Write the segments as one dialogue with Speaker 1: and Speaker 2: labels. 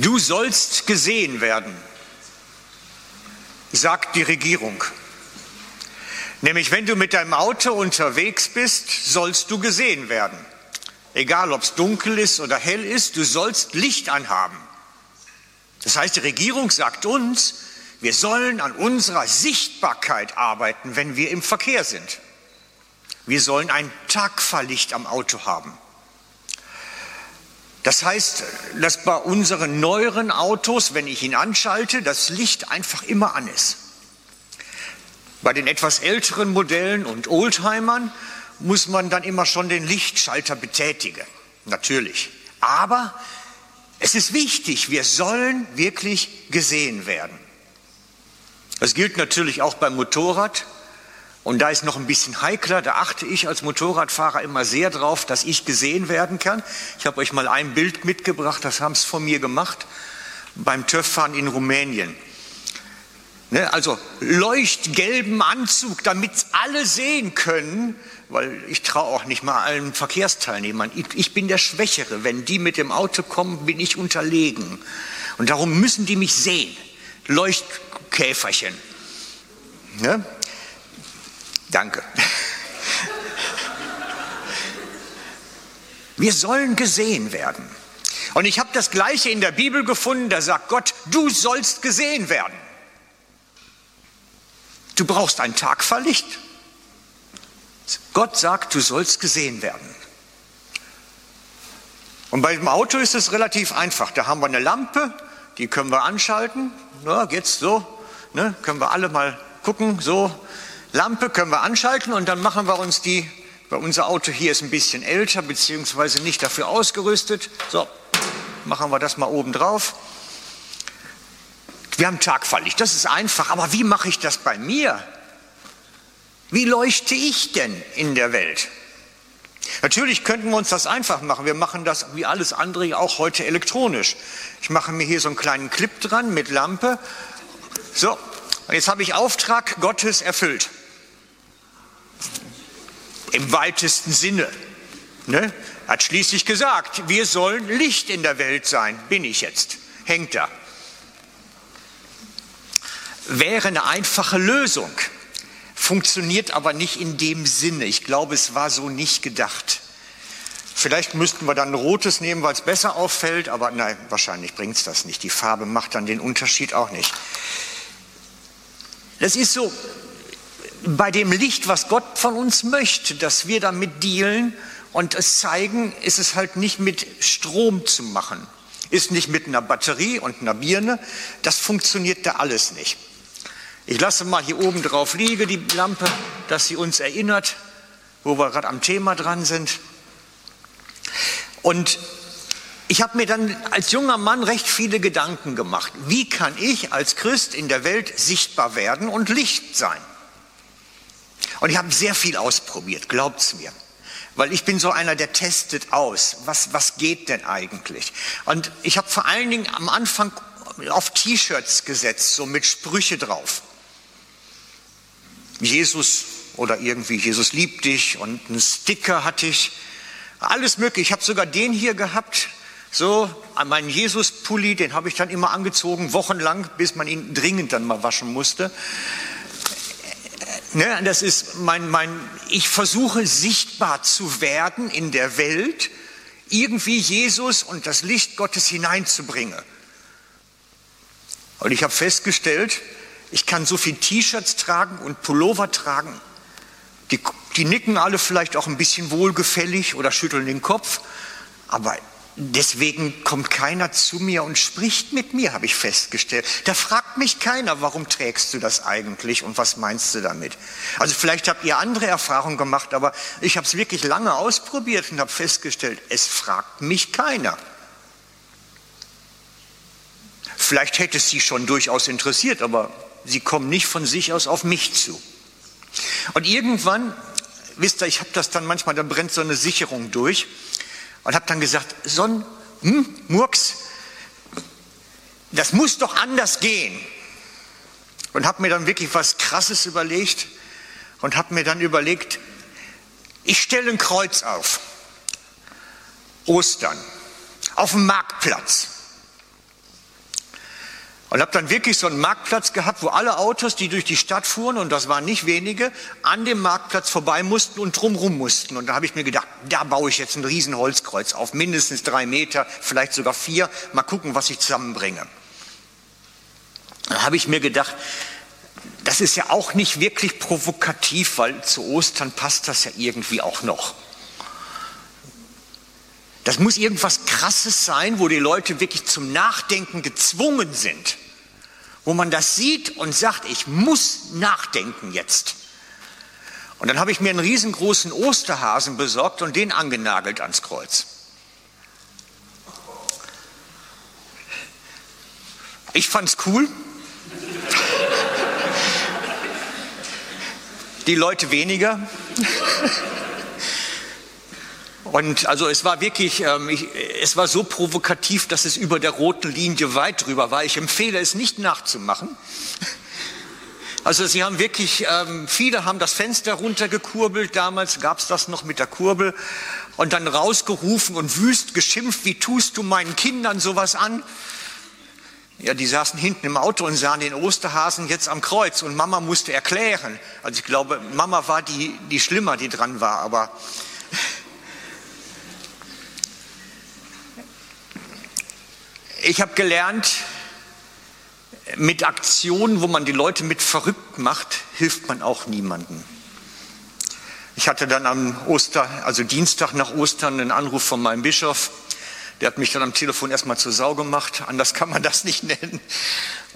Speaker 1: Du sollst gesehen werden, sagt die Regierung. Nämlich, wenn du mit deinem Auto unterwegs bist, sollst du gesehen werden. Egal, ob es dunkel ist oder hell ist, du sollst Licht anhaben. Das heißt, die Regierung sagt uns, wir sollen an unserer Sichtbarkeit arbeiten, wenn wir im Verkehr sind. Wir sollen ein Tagfahrlicht am Auto haben. Das heißt, dass bei unseren neueren Autos, wenn ich ihn anschalte, das Licht einfach immer an ist. Bei den etwas älteren Modellen und Oldtimern muss man dann immer schon den Lichtschalter betätigen. Natürlich. Aber es ist wichtig, wir sollen wirklich gesehen werden. Das gilt natürlich auch beim Motorrad. Und da ist noch ein bisschen heikler, da achte ich als Motorradfahrer immer sehr drauf, dass ich gesehen werden kann. Ich habe euch mal ein Bild mitgebracht, das haben es von mir gemacht, beim TÜV-Fahren in Rumänien. Ne, also leuchtgelben Anzug, damit alle sehen können, weil ich traue auch nicht mal allen Verkehrsteilnehmern. Ich, ich bin der Schwächere. Wenn die mit dem Auto kommen, bin ich unterlegen. Und darum müssen die mich sehen. Leuchtkäferchen. Ne? Danke. Wir sollen gesehen werden. Und ich habe das Gleiche in der Bibel gefunden, da sagt Gott, du sollst gesehen werden. Du brauchst ein Tagverlicht. Gott sagt, du sollst gesehen werden. Und bei dem Auto ist es relativ einfach. Da haben wir eine Lampe, die können wir anschalten. Ja, jetzt so, ne, können wir alle mal gucken, so, Lampe können wir anschalten und dann machen wir uns die, weil unser Auto hier ist ein bisschen älter, beziehungsweise nicht dafür ausgerüstet. So, machen wir das mal oben drauf. Wir haben Tagfahrlicht, das ist einfach, aber wie mache ich das bei mir? Wie leuchte ich denn in der Welt? Natürlich könnten wir uns das einfach machen. Wir machen das wie alles andere auch heute elektronisch. Ich mache mir hier so einen kleinen Clip dran mit Lampe. So, jetzt habe ich Auftrag Gottes erfüllt im weitesten Sinne. Ne? Hat schließlich gesagt, wir sollen Licht in der Welt sein. Bin ich jetzt. Hängt da. Wäre eine einfache Lösung, funktioniert aber nicht in dem Sinne. Ich glaube, es war so nicht gedacht. Vielleicht müssten wir dann ein rotes nehmen, weil es besser auffällt, aber nein, wahrscheinlich bringt es das nicht. Die Farbe macht dann den Unterschied auch nicht. Das ist so, bei dem Licht, was Gott von uns möchte, dass wir damit dealen und es zeigen, ist es halt nicht mit Strom zu machen, ist nicht mit einer Batterie und einer Birne, das funktioniert da alles nicht. Ich lasse mal hier oben drauf liegen, die Lampe, dass sie uns erinnert, wo wir gerade am Thema dran sind. Und ich habe mir dann als junger Mann recht viele Gedanken gemacht. Wie kann ich als Christ in der Welt sichtbar werden und Licht sein? Und ich habe sehr viel ausprobiert, glaubt's mir. Weil ich bin so einer, der testet aus. Was, was geht denn eigentlich? Und ich habe vor allen Dingen am Anfang auf T-Shirts gesetzt, so mit Sprüche drauf. Jesus oder irgendwie Jesus liebt dich und einen Sticker hatte ich. Alles mögliche. Ich habe sogar den hier gehabt. So, meinen Jesus-Pulli, den habe ich dann immer angezogen, wochenlang, bis man ihn dringend dann mal waschen musste. Ne, das ist mein, mein, ich versuche sichtbar zu werden in der Welt, irgendwie Jesus und das Licht Gottes hineinzubringen. Und ich habe festgestellt, ich kann so viel T-Shirts tragen und Pullover tragen. Die, die nicken alle vielleicht auch ein bisschen wohlgefällig oder schütteln den Kopf, aber Deswegen kommt keiner zu mir und spricht mit mir, habe ich festgestellt. Da fragt mich keiner, warum trägst du das eigentlich und was meinst du damit? Also vielleicht habt ihr andere Erfahrungen gemacht, aber ich habe es wirklich lange ausprobiert und habe festgestellt, es fragt mich keiner. Vielleicht hätte es sie schon durchaus interessiert, aber sie kommen nicht von sich aus auf mich zu. Und irgendwann, wisst ihr, ich habe das dann manchmal, da brennt so eine Sicherung durch und habe dann gesagt, Son, hm, Murks, das muss doch anders gehen. Und habe mir dann wirklich was Krasses überlegt und habe mir dann überlegt, ich stelle ein Kreuz auf, Ostern, auf dem Marktplatz. Und habe dann wirklich so einen Marktplatz gehabt, wo alle Autos, die durch die Stadt fuhren, und das waren nicht wenige, an dem Marktplatz vorbei mussten und drumrum mussten. Und da habe ich mir gedacht, da baue ich jetzt ein riesen Holzkreuz auf, mindestens drei Meter, vielleicht sogar vier. Mal gucken, was ich zusammenbringe. Da habe ich mir gedacht, das ist ja auch nicht wirklich provokativ, weil zu Ostern passt das ja irgendwie auch noch. Das muss irgendwas Krasses sein, wo die Leute wirklich zum Nachdenken gezwungen sind wo man das sieht und sagt, ich muss nachdenken jetzt. Und dann habe ich mir einen riesengroßen Osterhasen besorgt und den angenagelt ans Kreuz. Ich fand's cool. Die Leute weniger. Und also es war wirklich, ähm, ich, es war so provokativ, dass es über der roten Linie weit drüber war. Ich empfehle es nicht nachzumachen. Also sie haben wirklich, ähm, viele haben das Fenster runtergekurbelt, damals gab es das noch mit der Kurbel, und dann rausgerufen und wüst geschimpft, wie tust du meinen Kindern sowas an? Ja, die saßen hinten im Auto und sahen den Osterhasen jetzt am Kreuz und Mama musste erklären. Also ich glaube, Mama war die, die schlimmer, die dran war, aber Ich habe gelernt, mit Aktionen, wo man die Leute mit verrückt macht, hilft man auch niemandem. Ich hatte dann am Oster, also Dienstag nach Ostern, einen Anruf von meinem Bischof. Der hat mich dann am Telefon erstmal zur Sau gemacht. Anders kann man das nicht nennen.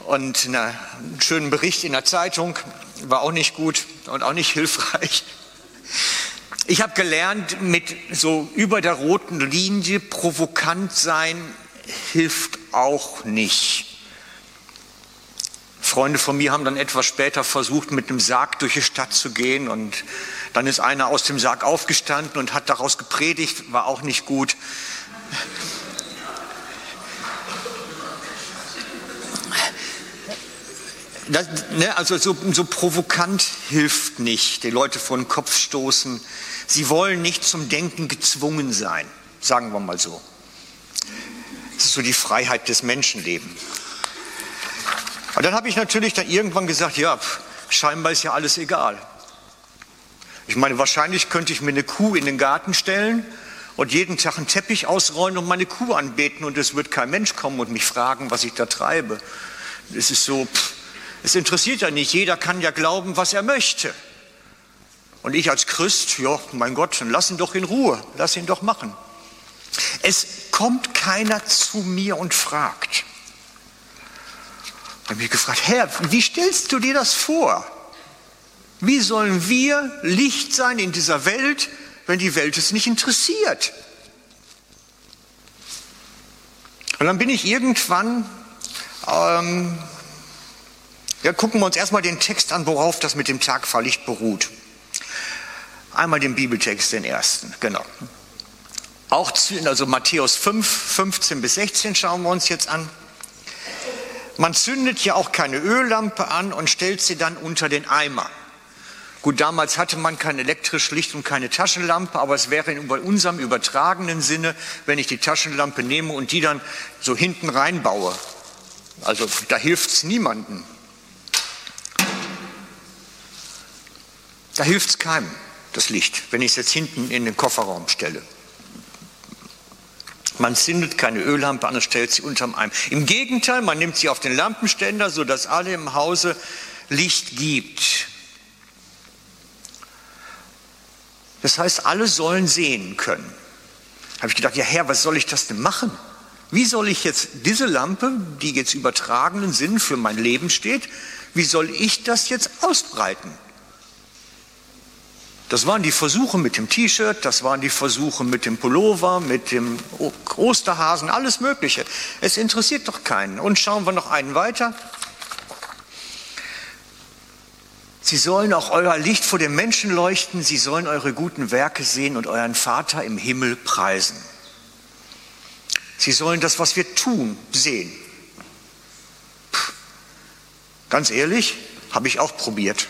Speaker 1: Und na, einen schönen Bericht in der Zeitung war auch nicht gut und auch nicht hilfreich. Ich habe gelernt, mit so über der roten Linie provokant sein hilft auch nicht. Freunde von mir haben dann etwas später versucht, mit einem Sarg durch die Stadt zu gehen und dann ist einer aus dem Sarg aufgestanden und hat daraus gepredigt, war auch nicht gut. Das, ne, also so, so provokant hilft nicht, die Leute vor den Kopf stoßen. Sie wollen nicht zum Denken gezwungen sein, sagen wir mal so. Das ist so die Freiheit des Menschenlebens. Und dann habe ich natürlich dann irgendwann gesagt, ja, scheinbar ist ja alles egal. Ich meine, wahrscheinlich könnte ich mir eine Kuh in den Garten stellen und jeden Tag einen Teppich ausrollen und meine Kuh anbeten und es wird kein Mensch kommen und mich fragen, was ich da treibe. Es ist so, pff, es interessiert ja nicht. Jeder kann ja glauben, was er möchte. Und ich als Christ, ja, mein Gott, dann lass ihn doch in Ruhe, lass ihn doch machen. Es kommt keiner zu mir und fragt. Ich habe mich gefragt, Herr, wie stellst du dir das vor? Wie sollen wir Licht sein in dieser Welt, wenn die Welt es nicht interessiert? Und dann bin ich irgendwann, ähm, ja, gucken wir uns erstmal den Text an, worauf das mit dem Tagfahrlicht beruht. Einmal den Bibeltext, den ersten, genau. Auch also Matthäus 5, 15 bis 16 schauen wir uns jetzt an. Man zündet ja auch keine Öllampe an und stellt sie dann unter den Eimer. Gut, damals hatte man kein elektrisch Licht und keine Taschenlampe, aber es wäre bei unserem übertragenen Sinne, wenn ich die Taschenlampe nehme und die dann so hinten reinbaue. Also da hilft es niemandem. Da hilft es keinem, das Licht, wenn ich es jetzt hinten in den Kofferraum stelle. Man zündet keine Öllampe an und stellt sie unterm Eimer. Im Gegenteil, man nimmt sie auf den Lampenständer, sodass alle im Hause Licht gibt. Das heißt, alle sollen sehen können. Habe ich gedacht, ja Herr, was soll ich das denn machen? Wie soll ich jetzt diese Lampe, die jetzt übertragenen Sinn für mein Leben steht, wie soll ich das jetzt ausbreiten? Das waren die Versuche mit dem T-Shirt, das waren die Versuche mit dem Pullover, mit dem Osterhasen, alles Mögliche. Es interessiert doch keinen. Und schauen wir noch einen weiter. Sie sollen auch euer Licht vor den Menschen leuchten, sie sollen eure guten Werke sehen und euren Vater im Himmel preisen. Sie sollen das, was wir tun, sehen. Puh. Ganz ehrlich, habe ich auch probiert.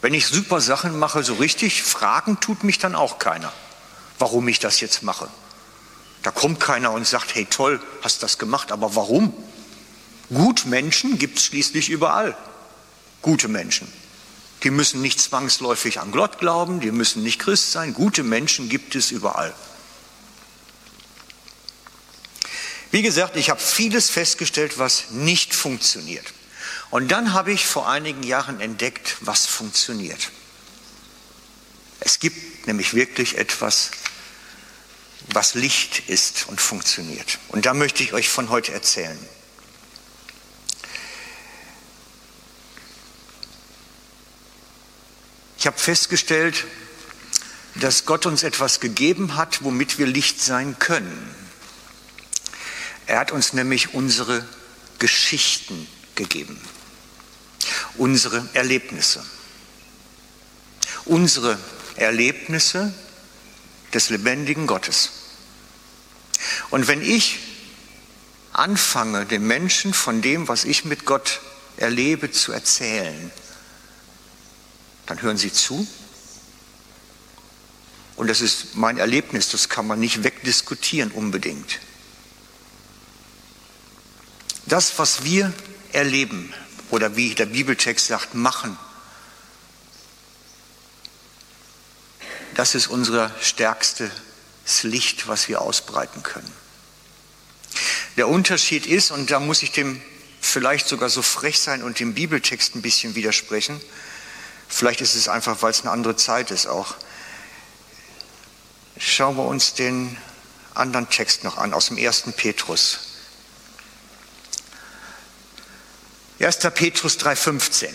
Speaker 1: Wenn ich super Sachen mache, so richtig, fragen tut mich dann auch keiner, warum ich das jetzt mache. Da kommt keiner und sagt, hey toll, hast das gemacht, aber warum? Gutmenschen gibt es schließlich überall. Gute Menschen. Die müssen nicht zwangsläufig an Gott glauben, die müssen nicht Christ sein. Gute Menschen gibt es überall. Wie gesagt, ich habe vieles festgestellt, was nicht funktioniert. Und dann habe ich vor einigen Jahren entdeckt, was funktioniert. Es gibt nämlich wirklich etwas, was Licht ist und funktioniert. Und da möchte ich euch von heute erzählen. Ich habe festgestellt, dass Gott uns etwas gegeben hat, womit wir Licht sein können. Er hat uns nämlich unsere Geschichten gegeben, unsere Erlebnisse, unsere Erlebnisse des lebendigen Gottes. Und wenn ich anfange, den Menschen von dem, was ich mit Gott erlebe, zu erzählen, dann hören sie zu. Und das ist mein Erlebnis, das kann man nicht wegdiskutieren unbedingt. Das, was wir erleben, oder wie der Bibeltext sagt, machen, das ist unser stärkstes Licht, was wir ausbreiten können. Der Unterschied ist, und da muss ich dem vielleicht sogar so frech sein und dem Bibeltext ein bisschen widersprechen, Vielleicht ist es einfach, weil es eine andere Zeit ist auch. Schauen wir uns den anderen Text noch an aus dem ersten Petrus. 1. Petrus 3,15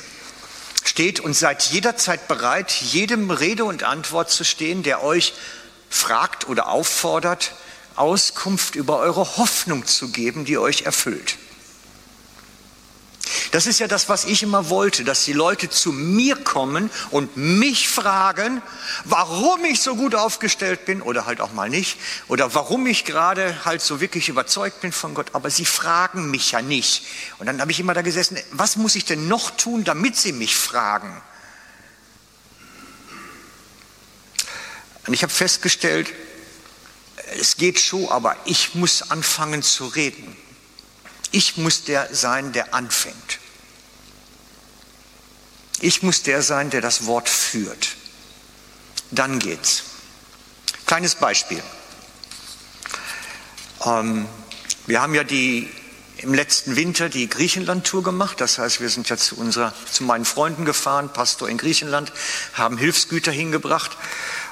Speaker 1: steht und seid jederzeit bereit, jedem Rede und Antwort zu stehen, der euch fragt oder auffordert, Auskunft über eure Hoffnung zu geben, die euch erfüllt. Das ist ja das, was ich immer wollte, dass die Leute zu mir kommen und mich fragen, warum ich so gut aufgestellt bin oder halt auch mal nicht oder warum ich gerade halt so wirklich überzeugt bin von Gott, aber sie fragen mich ja nicht. Und dann habe ich immer da gesessen, was muss ich denn noch tun, damit sie mich fragen? Und ich habe festgestellt, es geht schon, aber ich muss anfangen zu reden. Ich muss der sein, der anfängt. Ich muss der sein, der das Wort führt. Dann geht's. Kleines Beispiel. Ähm, wir haben ja die, im letzten Winter die Griechenland-Tour gemacht. Das heißt, wir sind ja zu, unserer, zu meinen Freunden gefahren, Pastor in Griechenland, haben Hilfsgüter hingebracht.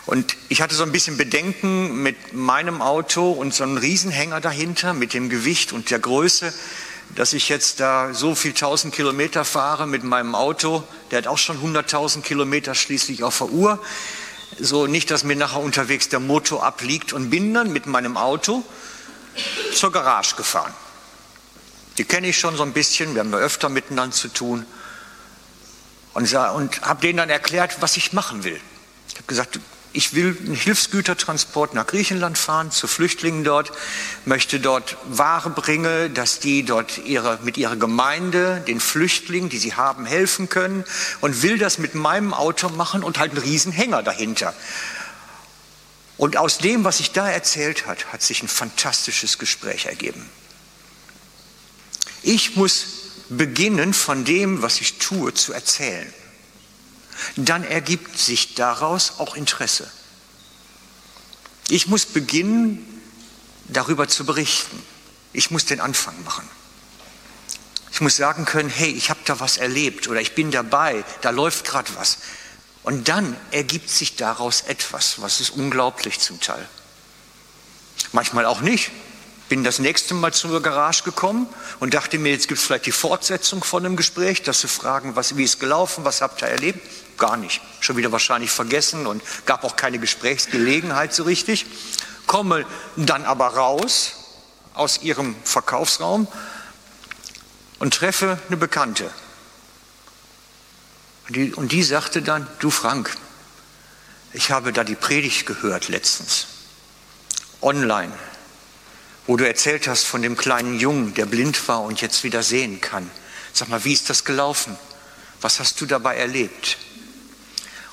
Speaker 1: Und ich hatte so ein bisschen Bedenken mit meinem Auto und so einem Riesenhänger dahinter mit dem Gewicht und der Größe dass ich jetzt da so viel tausend Kilometer fahre mit meinem Auto. Der hat auch schon 100.000 Kilometer schließlich auf der Uhr. So nicht, dass mir nachher unterwegs der Motor abliegt und bin dann mit meinem Auto zur Garage gefahren. Die kenne ich schon so ein bisschen, wir haben ja öfter miteinander zu tun. Und, und habe denen dann erklärt, was ich machen will. Ich habe gesagt, ich will einen Hilfsgütertransport nach Griechenland fahren, zu Flüchtlingen dort, möchte dort Ware bringen, dass die dort ihre, mit ihrer Gemeinde, den Flüchtlingen, die sie haben, helfen können und will das mit meinem Auto machen und halt einen riesen Hänger dahinter. Und aus dem, was ich da erzählt hat, hat sich ein fantastisches Gespräch ergeben. Ich muss beginnen, von dem, was ich tue, zu erzählen dann ergibt sich daraus auch Interesse. Ich muss beginnen, darüber zu berichten. Ich muss den Anfang machen. Ich muss sagen können, hey, ich habe da was erlebt oder ich bin dabei, da läuft gerade was. Und dann ergibt sich daraus etwas, was ist unglaublich zum Teil. Manchmal auch nicht bin das nächste Mal zur Garage gekommen und dachte mir, jetzt gibt es vielleicht die Fortsetzung von einem Gespräch, dass sie fragen, was, wie ist gelaufen, was habt ihr erlebt? Gar nicht. Schon wieder wahrscheinlich vergessen und gab auch keine Gesprächsgelegenheit so richtig. Komme dann aber raus aus ihrem Verkaufsraum und treffe eine Bekannte. Und die, und die sagte dann, du Frank, ich habe da die Predigt gehört letztens, online wo du erzählt hast von dem kleinen Jungen, der blind war und jetzt wieder sehen kann. Sag mal, wie ist das gelaufen? Was hast du dabei erlebt?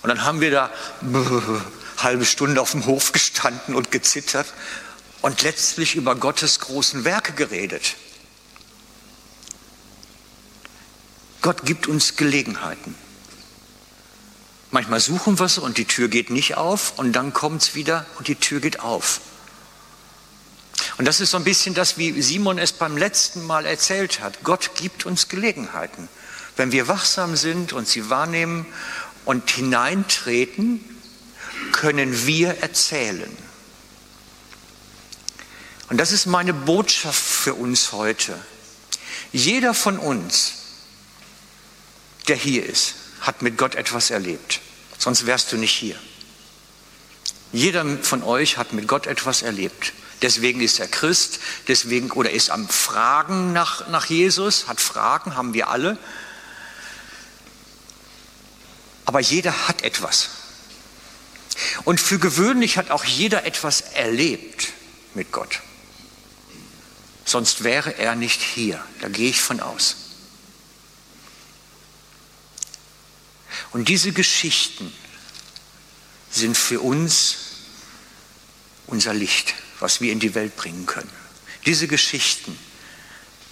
Speaker 1: Und dann haben wir da eine halbe Stunde auf dem Hof gestanden und gezittert und letztlich über Gottes großen Werke geredet. Gott gibt uns Gelegenheiten. Manchmal suchen wir es und die Tür geht nicht auf und dann kommt es wieder und die Tür geht auf. Und das ist so ein bisschen das, wie Simon es beim letzten Mal erzählt hat. Gott gibt uns Gelegenheiten. Wenn wir wachsam sind und sie wahrnehmen und hineintreten, können wir erzählen. Und das ist meine Botschaft für uns heute. Jeder von uns, der hier ist, hat mit Gott etwas erlebt. Sonst wärst du nicht hier. Jeder von euch hat mit Gott etwas erlebt. Deswegen ist er Christ, deswegen oder ist am Fragen nach, nach Jesus, hat Fragen, haben wir alle. Aber jeder hat etwas. Und für gewöhnlich hat auch jeder etwas erlebt mit Gott. Sonst wäre er nicht hier. Da gehe ich von aus. Und diese Geschichten sind für uns unser Licht, was wir in die Welt bringen können. Diese Geschichten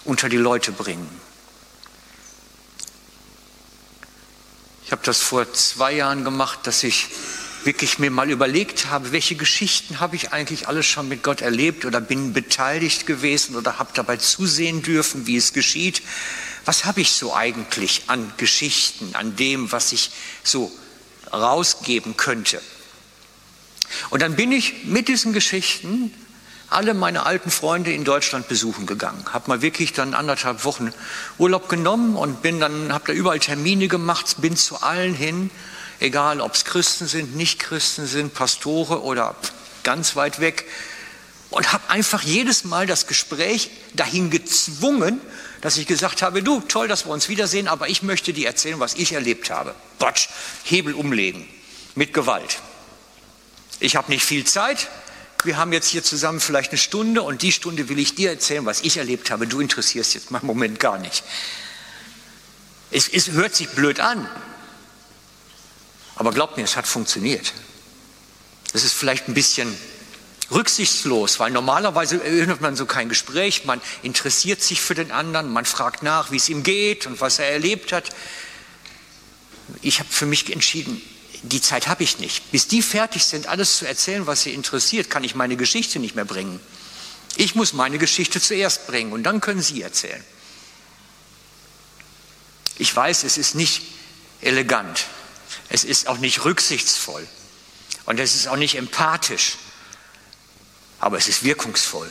Speaker 1: unter die Leute bringen. Ich habe das vor zwei Jahren gemacht, dass ich wirklich mir mal überlegt habe, welche Geschichten habe ich eigentlich alles schon mit Gott erlebt oder bin beteiligt gewesen oder habe dabei zusehen dürfen, wie es geschieht. Was habe ich so eigentlich an Geschichten, an dem, was ich so rausgeben könnte? Und dann bin ich mit diesen Geschichten alle meine alten Freunde in Deutschland besuchen gegangen. Habe mal wirklich dann anderthalb Wochen Urlaub genommen und bin dann, habe da überall Termine gemacht, bin zu allen hin egal ob es Christen sind, Nicht-Christen sind, Pastore oder ganz weit weg. Und habe einfach jedes Mal das Gespräch dahin gezwungen, dass ich gesagt habe, du, toll, dass wir uns wiedersehen, aber ich möchte dir erzählen, was ich erlebt habe. Batsch, Hebel umlegen, mit Gewalt. Ich habe nicht viel Zeit, wir haben jetzt hier zusammen vielleicht eine Stunde und die Stunde will ich dir erzählen, was ich erlebt habe. Du interessierst jetzt im Moment gar nicht. Es, es hört sich blöd an, aber glaubt mir, es hat funktioniert. Es ist vielleicht ein bisschen rücksichtslos, weil normalerweise erinnert man so kein Gespräch, man interessiert sich für den anderen, man fragt nach, wie es ihm geht und was er erlebt hat. Ich habe für mich entschieden, die Zeit habe ich nicht. Bis die fertig sind, alles zu erzählen, was sie interessiert, kann ich meine Geschichte nicht mehr bringen. Ich muss meine Geschichte zuerst bringen und dann können Sie erzählen. Ich weiß, es ist nicht elegant, es ist auch nicht rücksichtsvoll und es ist auch nicht empathisch, aber es ist wirkungsvoll.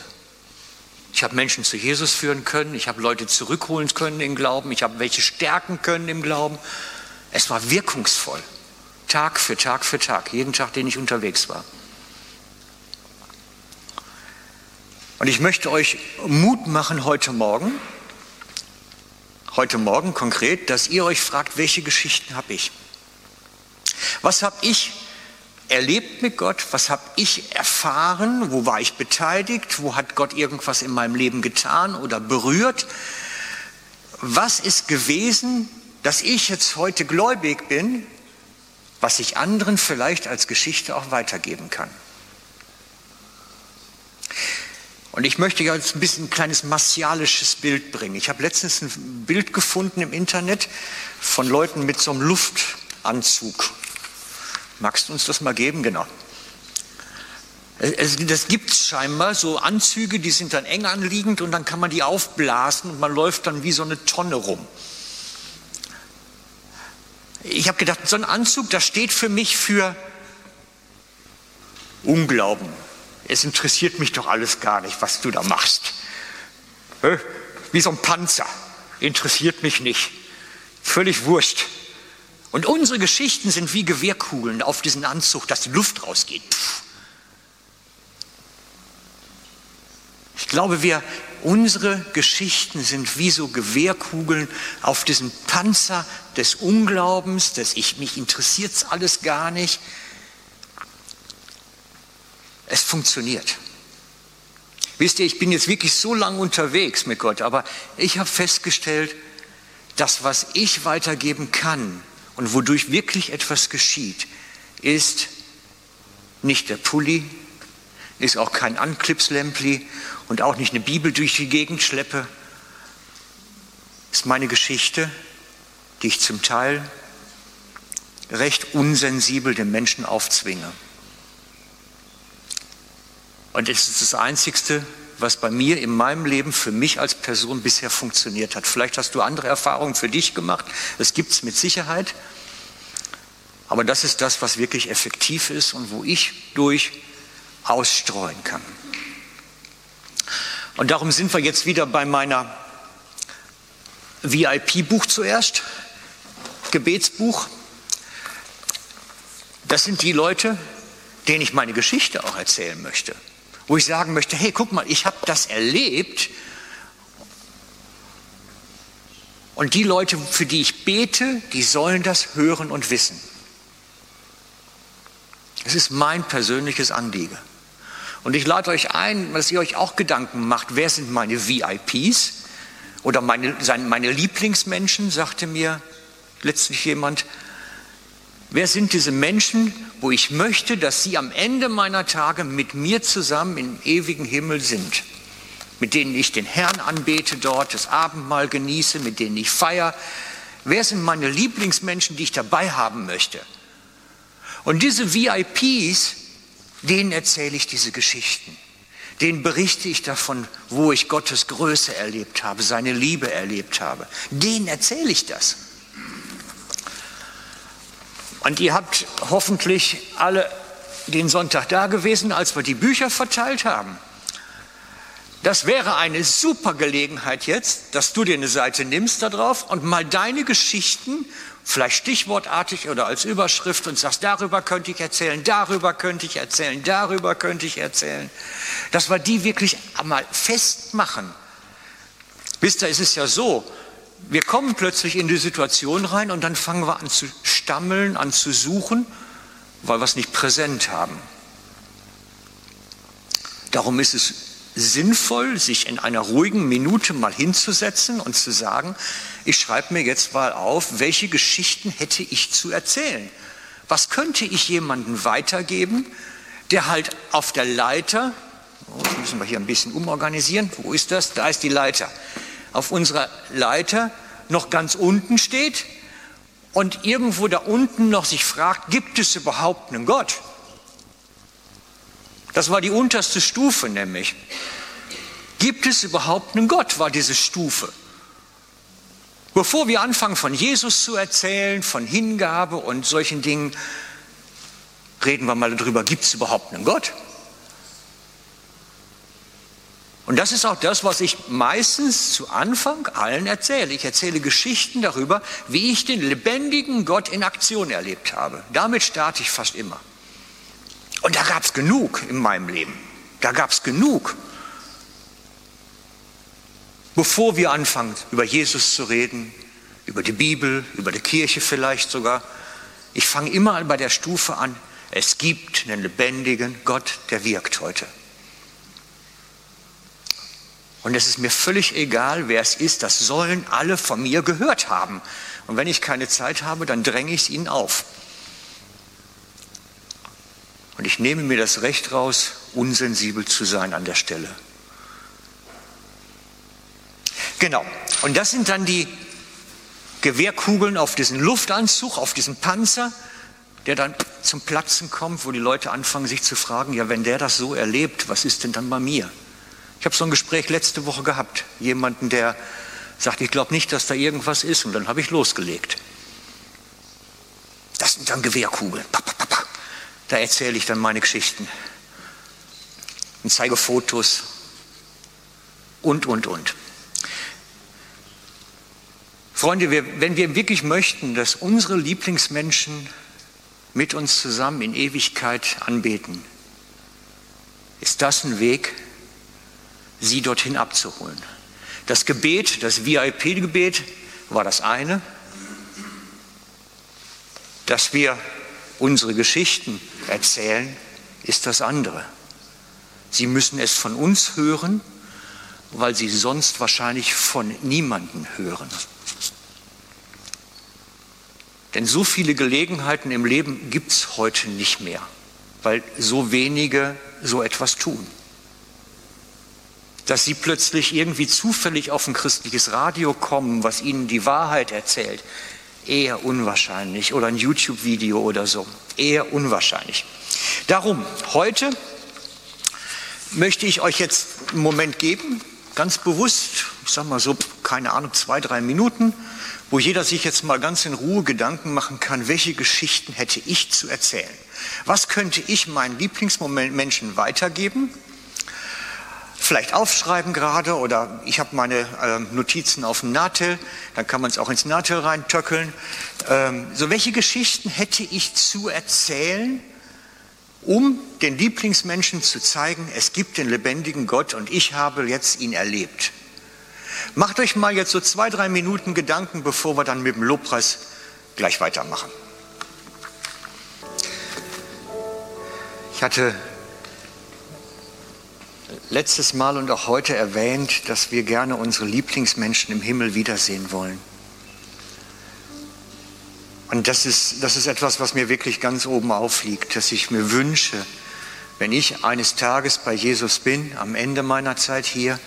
Speaker 1: Ich habe Menschen zu Jesus führen können, ich habe Leute zurückholen können im Glauben, ich habe welche stärken können im Glauben. Es war wirkungsvoll, Tag für Tag für Tag, jeden Tag, den ich unterwegs war. Und ich möchte euch Mut machen heute Morgen, heute Morgen konkret, dass ihr euch fragt, welche Geschichten habe ich? Was habe ich erlebt mit Gott? Was habe ich erfahren? Wo war ich beteiligt? Wo hat Gott irgendwas in meinem Leben getan oder berührt? Was ist gewesen, dass ich jetzt heute gläubig bin, was ich anderen vielleicht als Geschichte auch weitergeben kann? Und ich möchte jetzt ein bisschen ein kleines martialisches Bild bringen. Ich habe letztens ein Bild gefunden im Internet von Leuten mit so einem Luftanzug. Magst du uns das mal geben? Genau. Das gibt es scheinbar, so Anzüge, die sind dann eng anliegend und dann kann man die aufblasen und man läuft dann wie so eine Tonne rum. Ich habe gedacht, so ein Anzug, das steht für mich für Unglauben. Es interessiert mich doch alles gar nicht, was du da machst. Wie so ein Panzer. Interessiert mich nicht. Völlig wurscht. Und unsere Geschichten sind wie Gewehrkugeln auf diesen Anzug, dass die Luft rausgeht. Ich glaube, wir, unsere Geschichten sind wie so Gewehrkugeln auf diesen Panzer des Unglaubens, dass ich mich interessiert alles gar nicht. Es funktioniert. Wisst ihr, ich bin jetzt wirklich so lange unterwegs mit Gott, aber ich habe festgestellt, das, was ich weitergeben kann, und wodurch wirklich etwas geschieht, ist nicht der Pulli, ist auch kein Anklipslämpli und auch nicht eine Bibel durch die Gegend schleppe, ist meine Geschichte die ich zum Teil recht unsensibel den Menschen aufzwinge. Und es ist das Einzigste, was bei mir in meinem Leben für mich als Person bisher funktioniert hat. Vielleicht hast du andere Erfahrungen für dich gemacht. Das gibt es mit Sicherheit. Aber das ist das, was wirklich effektiv ist und wo ich durch ausstreuen kann. Und darum sind wir jetzt wieder bei meiner VIP-Buch zuerst, Gebetsbuch. Das sind die Leute, denen ich meine Geschichte auch erzählen möchte wo ich sagen möchte, hey, guck mal, ich habe das erlebt. Und die Leute, für die ich bete, die sollen das hören und wissen. Es ist mein persönliches Anliegen. Und ich lade euch ein, dass ihr euch auch Gedanken macht, wer sind meine VIPs oder meine, meine Lieblingsmenschen, sagte mir letztlich jemand. Wer sind diese Menschen, wo ich möchte, dass sie am Ende meiner Tage mit mir zusammen im ewigen Himmel sind, mit denen ich den Herrn anbete dort, das Abendmahl genieße, mit denen ich feiere. Wer sind meine Lieblingsmenschen, die ich dabei haben möchte? Und diese VIPs, denen erzähle ich diese Geschichten. Denen berichte ich davon, wo ich Gottes Größe erlebt habe, seine Liebe erlebt habe. Denen erzähle ich das. Und ihr habt hoffentlich alle den Sonntag da gewesen, als wir die Bücher verteilt haben. Das wäre eine super Gelegenheit jetzt, dass du dir eine Seite nimmst da drauf und mal deine Geschichten, vielleicht stichwortartig oder als Überschrift und sagst, darüber könnte ich erzählen, darüber könnte ich erzählen, darüber könnte ich erzählen. Dass wir die wirklich einmal festmachen. Wisst ihr, es ist ja so, wir kommen plötzlich in die Situation rein und dann fangen wir an zu stammeln, an zu suchen, weil wir es nicht präsent haben. Darum ist es sinnvoll, sich in einer ruhigen Minute mal hinzusetzen und zu sagen, ich schreibe mir jetzt mal auf, welche Geschichten hätte ich zu erzählen? Was könnte ich jemandem weitergeben, der halt auf der Leiter, oh, das müssen wir hier ein bisschen umorganisieren, wo ist das? Da ist die Leiter auf unserer Leiter noch ganz unten steht und irgendwo da unten noch sich fragt, gibt es überhaupt einen Gott? Das war die unterste Stufe nämlich. Gibt es überhaupt einen Gott, war diese Stufe. Bevor wir anfangen von Jesus zu erzählen, von Hingabe und solchen Dingen, reden wir mal darüber, gibt es überhaupt einen Gott? Und das ist auch das, was ich meistens zu Anfang allen erzähle. Ich erzähle Geschichten darüber, wie ich den lebendigen Gott in Aktion erlebt habe. Damit starte ich fast immer. Und da gab es genug in meinem Leben. Da gab es genug. Bevor wir anfangen, über Jesus zu reden, über die Bibel, über die Kirche vielleicht sogar, ich fange immer bei der Stufe an, es gibt einen lebendigen Gott, der wirkt heute. Und es ist mir völlig egal, wer es ist, das sollen alle von mir gehört haben. Und wenn ich keine Zeit habe, dann dränge ich es ihnen auf. Und ich nehme mir das Recht raus, unsensibel zu sein an der Stelle. Genau. Und das sind dann die Gewehrkugeln auf diesen Luftanzug, auf diesen Panzer, der dann zum Platzen kommt, wo die Leute anfangen, sich zu fragen, ja, wenn der das so erlebt, was ist denn dann bei mir? Ich habe so ein Gespräch letzte Woche gehabt. Jemanden, der sagt, ich glaube nicht, dass da irgendwas ist. Und dann habe ich losgelegt. Das sind dann Gewehrkugeln. Da erzähle ich dann meine Geschichten und zeige Fotos und, und, und. Freunde, wir, wenn wir wirklich möchten, dass unsere Lieblingsmenschen mit uns zusammen in Ewigkeit anbeten, ist das ein Weg, sie dorthin abzuholen. Das Gebet, das VIP-Gebet war das eine, dass wir unsere Geschichten erzählen, ist das andere. Sie müssen es von uns hören, weil sie sonst wahrscheinlich von niemanden hören. Denn so viele Gelegenheiten im Leben gibt es heute nicht mehr, weil so wenige so etwas tun dass sie plötzlich irgendwie zufällig auf ein christliches Radio kommen, was ihnen die Wahrheit erzählt. Eher unwahrscheinlich. Oder ein YouTube-Video oder so. Eher unwahrscheinlich. Darum, heute möchte ich euch jetzt einen Moment geben, ganz bewusst, ich sage mal so, keine Ahnung, zwei, drei Minuten, wo jeder sich jetzt mal ganz in Ruhe Gedanken machen kann, welche Geschichten hätte ich zu erzählen? Was könnte ich meinen Lieblingsmenschen weitergeben? Vielleicht aufschreiben gerade oder ich habe meine äh, Notizen auf dem Natel, dann kann man es auch ins Natel reintöckeln. Ähm, so welche Geschichten hätte ich zu erzählen, um den Lieblingsmenschen zu zeigen, es gibt den lebendigen Gott und ich habe jetzt ihn erlebt. Macht euch mal jetzt so zwei, drei Minuten Gedanken, bevor wir dann mit dem Lobpreis gleich weitermachen. Ich hatte letztes Mal und auch heute erwähnt, dass wir gerne unsere Lieblingsmenschen im Himmel wiedersehen wollen. Und das ist, das ist etwas, was mir wirklich ganz oben aufliegt, dass ich mir wünsche, wenn ich eines Tages bei Jesus bin, am Ende meiner Zeit hier,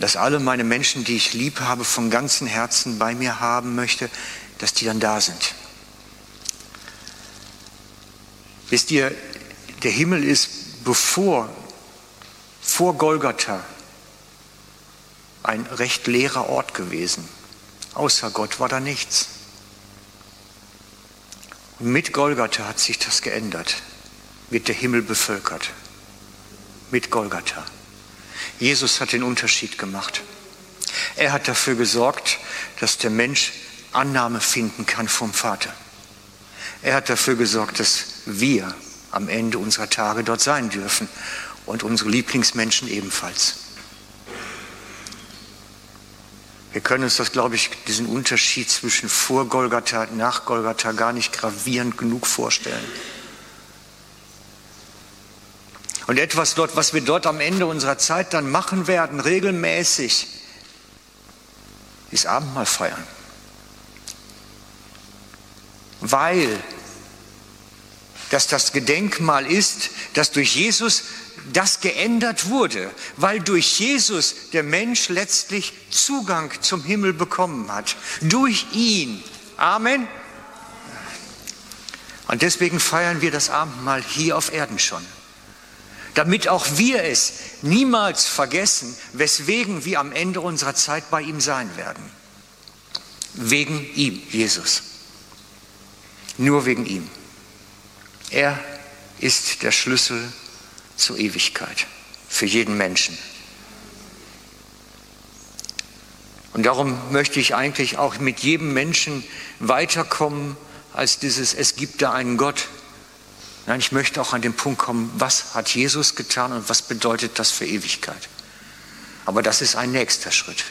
Speaker 1: dass alle meine Menschen, die ich lieb habe, von ganzem Herzen bei mir haben möchte, dass die dann da sind. Wisst ihr, der Himmel ist bevor, vor Golgatha, ein recht leerer Ort gewesen. Außer Gott war da nichts. Und mit Golgatha hat sich das geändert, wird der Himmel bevölkert. Mit Golgatha. Jesus hat den Unterschied gemacht. Er hat dafür gesorgt, dass der Mensch Annahme finden kann vom Vater. Er hat dafür gesorgt, dass wir am Ende unserer Tage dort sein dürfen und unsere Lieblingsmenschen ebenfalls. Wir können uns das, glaube ich, diesen Unterschied zwischen vor Golgatha und nach Golgatha gar nicht gravierend genug vorstellen. Und etwas dort, was wir dort am Ende unserer Zeit dann machen werden, regelmäßig, ist Abendmahl feiern. Weil das das Gedenkmal ist, das durch Jesus das geändert wurde, weil durch Jesus der Mensch letztlich Zugang zum Himmel bekommen hat. Durch ihn. Amen. Und deswegen feiern wir das Abendmahl hier auf Erden schon. Damit auch wir es niemals vergessen, weswegen wir am Ende unserer Zeit bei ihm sein werden. Wegen ihm, Jesus. Nur wegen ihm. Er ist der Schlüssel zur Ewigkeit für jeden Menschen. Und darum möchte ich eigentlich auch mit jedem Menschen weiterkommen als dieses, es gibt da einen Gott. Nein, ich möchte auch an den Punkt kommen, was hat Jesus getan und was bedeutet das für Ewigkeit. Aber das ist ein nächster Schritt.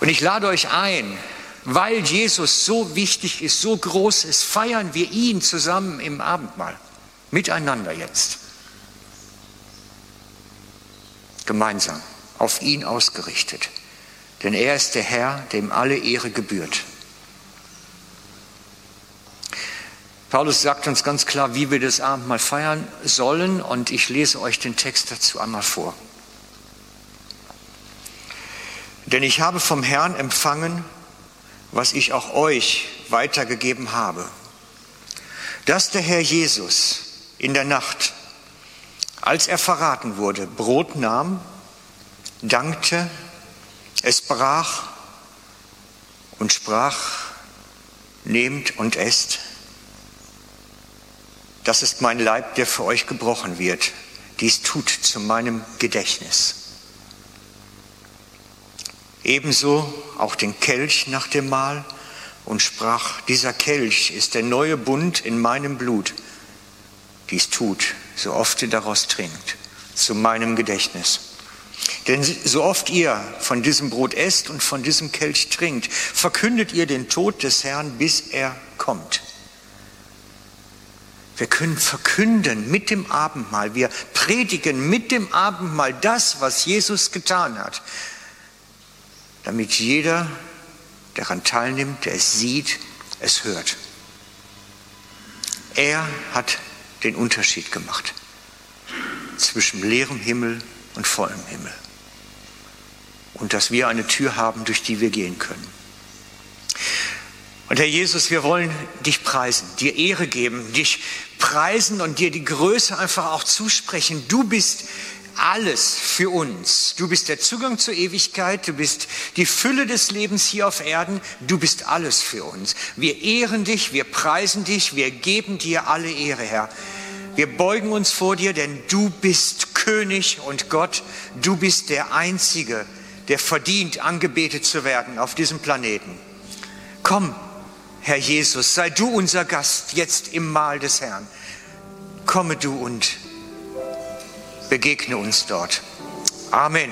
Speaker 1: Und ich lade euch ein, weil Jesus so wichtig ist, so groß ist, feiern wir ihn zusammen im Abendmahl. Miteinander jetzt. Gemeinsam, auf ihn ausgerichtet. Denn er ist der Herr, dem alle Ehre gebührt. Paulus sagt uns ganz klar, wie wir das Abendmahl feiern sollen und ich lese euch den Text dazu einmal vor. Denn ich habe vom Herrn empfangen, was ich auch euch weitergegeben habe, dass der Herr Jesus in der Nacht, als er verraten wurde, Brot nahm, dankte, es brach und sprach, nehmt und esst. Das ist mein Leib, der für euch gebrochen wird. Dies tut zu meinem Gedächtnis. Ebenso auch den Kelch nach dem Mahl und sprach, dieser Kelch ist der neue Bund in meinem Blut dies tut, so oft ihr daraus trinkt, zu meinem Gedächtnis. Denn so oft ihr von diesem Brot esst und von diesem Kelch trinkt, verkündet ihr den Tod des Herrn, bis er kommt. Wir können verkünden mit dem Abendmahl, wir predigen mit dem Abendmahl das, was Jesus getan hat, damit jeder, der daran teilnimmt, der es sieht, es hört. Er hat den Unterschied gemacht zwischen leerem Himmel und vollem Himmel. Und dass wir eine Tür haben, durch die wir gehen können. Und Herr Jesus, wir wollen dich preisen, dir Ehre geben, dich preisen und dir die Größe einfach auch zusprechen. Du bist alles für uns. Du bist der Zugang zur Ewigkeit, du bist die Fülle des Lebens hier auf Erden, du bist alles für uns. Wir ehren dich, wir preisen dich, wir geben dir alle Ehre, Herr. Wir beugen uns vor dir, denn du bist König und Gott, du bist der Einzige, der verdient, angebetet zu werden auf diesem Planeten. Komm, Herr Jesus, sei du unser Gast jetzt im Mahl des Herrn. Komme du und begegne uns dort. Amen.